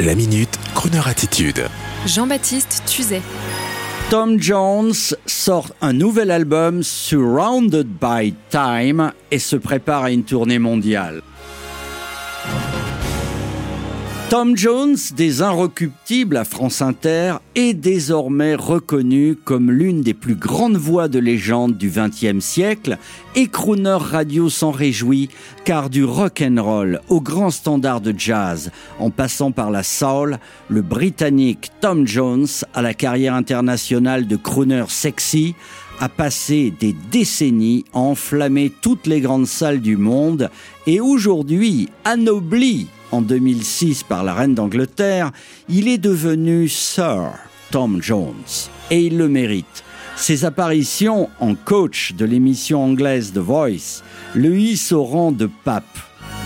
La minute, Kroneur attitude. Jean-Baptiste Tuzet. Tom Jones sort un nouvel album Surrounded by Time et se prépare à une tournée mondiale. Tom Jones, des Inrecuptibles à France Inter, est désormais reconnu comme l'une des plus grandes voix de légende du XXe siècle et Crooner Radio s'en réjouit car du rock and roll au grand standard de jazz, en passant par la soul, le Britannique Tom Jones à la carrière internationale de crooner sexy a passé des décennies à enflammer toutes les grandes salles du monde et aujourd'hui anobli en 2006 par la reine d'Angleterre, il est devenu Sir Tom Jones. Et il le mérite. Ses apparitions en coach de l'émission anglaise The Voice le hissent au rang de pape,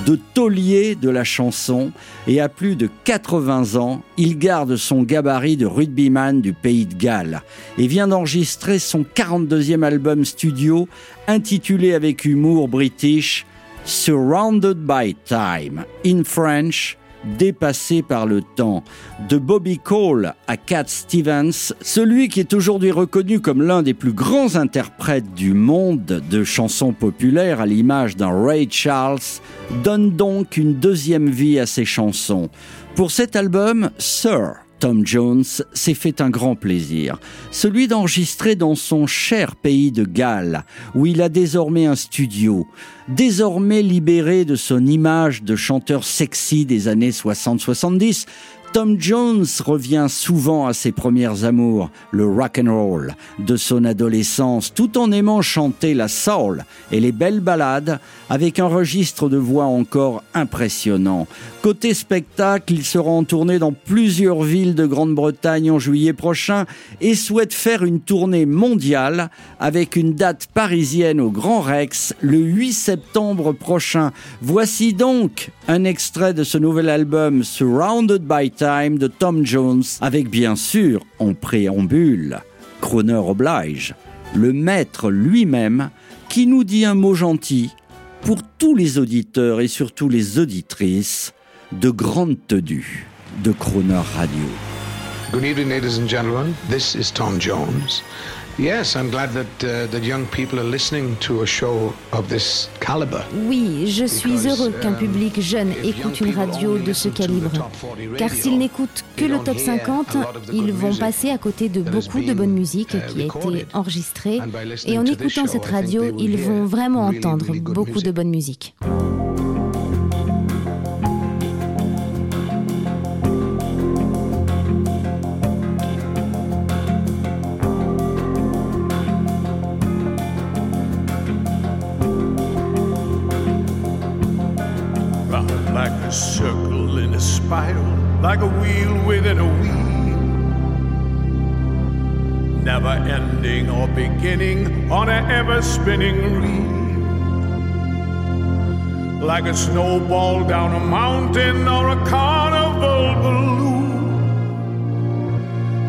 de taulier de la chanson, et à plus de 80 ans, il garde son gabarit de rugbyman du pays de Galles et vient d'enregistrer son 42e album studio intitulé avec humour british Surrounded by Time, in French, dépassé par le temps. De Bobby Cole à Cat Stevens, celui qui est aujourd'hui reconnu comme l'un des plus grands interprètes du monde de chansons populaires à l'image d'un Ray Charles, donne donc une deuxième vie à ses chansons. Pour cet album, Sir, Tom Jones s'est fait un grand plaisir, celui d'enregistrer dans son cher pays de Galles, où il a désormais un studio, désormais libéré de son image de chanteur sexy des années 60-70, Tom Jones revient souvent à ses premières amours, le rock and roll, de son adolescence, tout en aimant chanter la soul et les belles ballades avec un registre de voix encore impressionnant. Côté spectacle, il sera en tournée dans plusieurs villes de Grande-Bretagne en juillet prochain et souhaite faire une tournée mondiale avec une date parisienne au Grand Rex le 8 septembre prochain. Voici donc un extrait de ce nouvel album Surrounded by Time de Tom Jones, avec bien sûr, en préambule, Croner Oblige, le maître lui-même, qui nous dit un mot gentil pour tous les auditeurs et surtout les auditrices de grande tenue de Croner Radio. Good evening, ladies and gentlemen. This is Tom Jones. Yes, I'm glad that, uh, that young people are listening to a show of this caliber. Oui, je suis heureux qu'un public jeune écoute une radio de ce calibre. Car s'ils n'écoutent que le top 50, ils vont passer à côté de beaucoup de bonne musique uh, qui a été enregistrée. Et en écoutant cette radio, ils vont vraiment entendre beaucoup de bonne musique. A circle in a spiral, like a wheel within a wheel. Never ending or beginning on an ever spinning reel. Like a snowball down a mountain or a carnival balloon.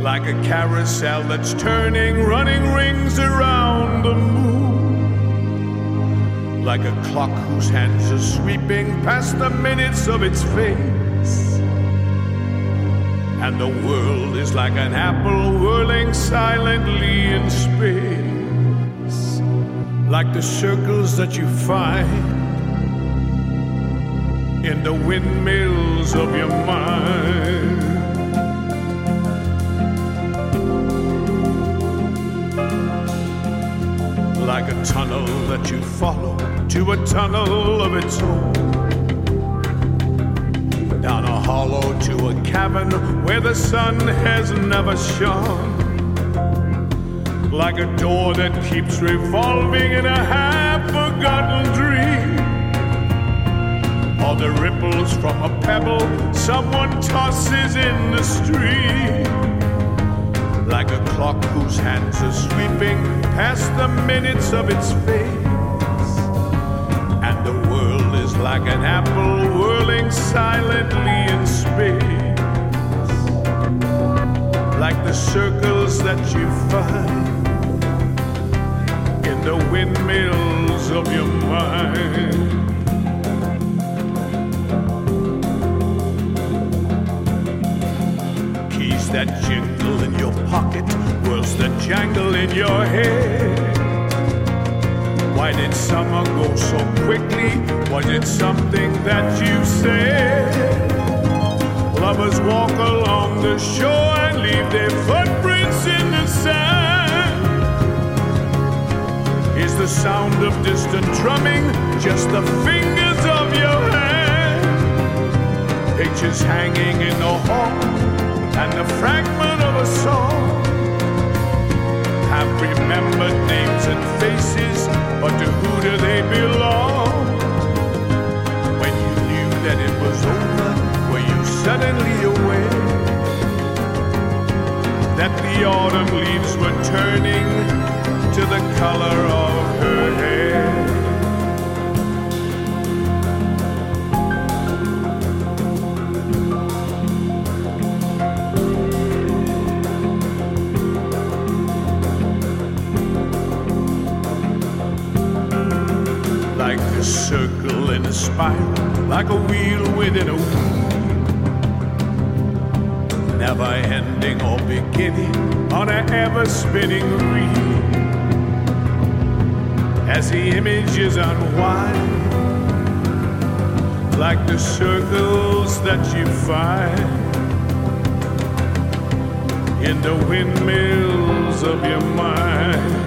Like a carousel that's turning, running rings around the moon like a clock whose hands are sweeping past the minutes of its face. And the world is like an apple whirling silently in space, like the circles that you find in the windmills of your mind. Like a tunnel that you follow to a tunnel of its own. Down a hollow to a cavern where the sun has never shone. Like a door that keeps revolving in a half forgotten dream. Or the ripples from a pebble someone tosses in the stream like a clock whose hands are sweeping past the minutes of its face. And the world is like an apple whirling silently in space. Like the circles that you find in the windmills of your mind. That jingle in your pocket was the jangle in your head? Why did summer go so quickly? Was it something that you said? Lovers walk along the shore and leave their footprints in the sand. Is the sound of distant drumming just the fingers of your hand? Pictures hanging in the hall and the fragment of a song have remembered names and faces, but to who do they belong? When you knew that it was over, were you suddenly aware that the autumn leaves were turning to the color of her hair? A circle in a spiral, like a wheel within a wheel. Never ending or beginning on an ever spinning reel. As the images unwind, like the circles that you find in the windmills of your mind.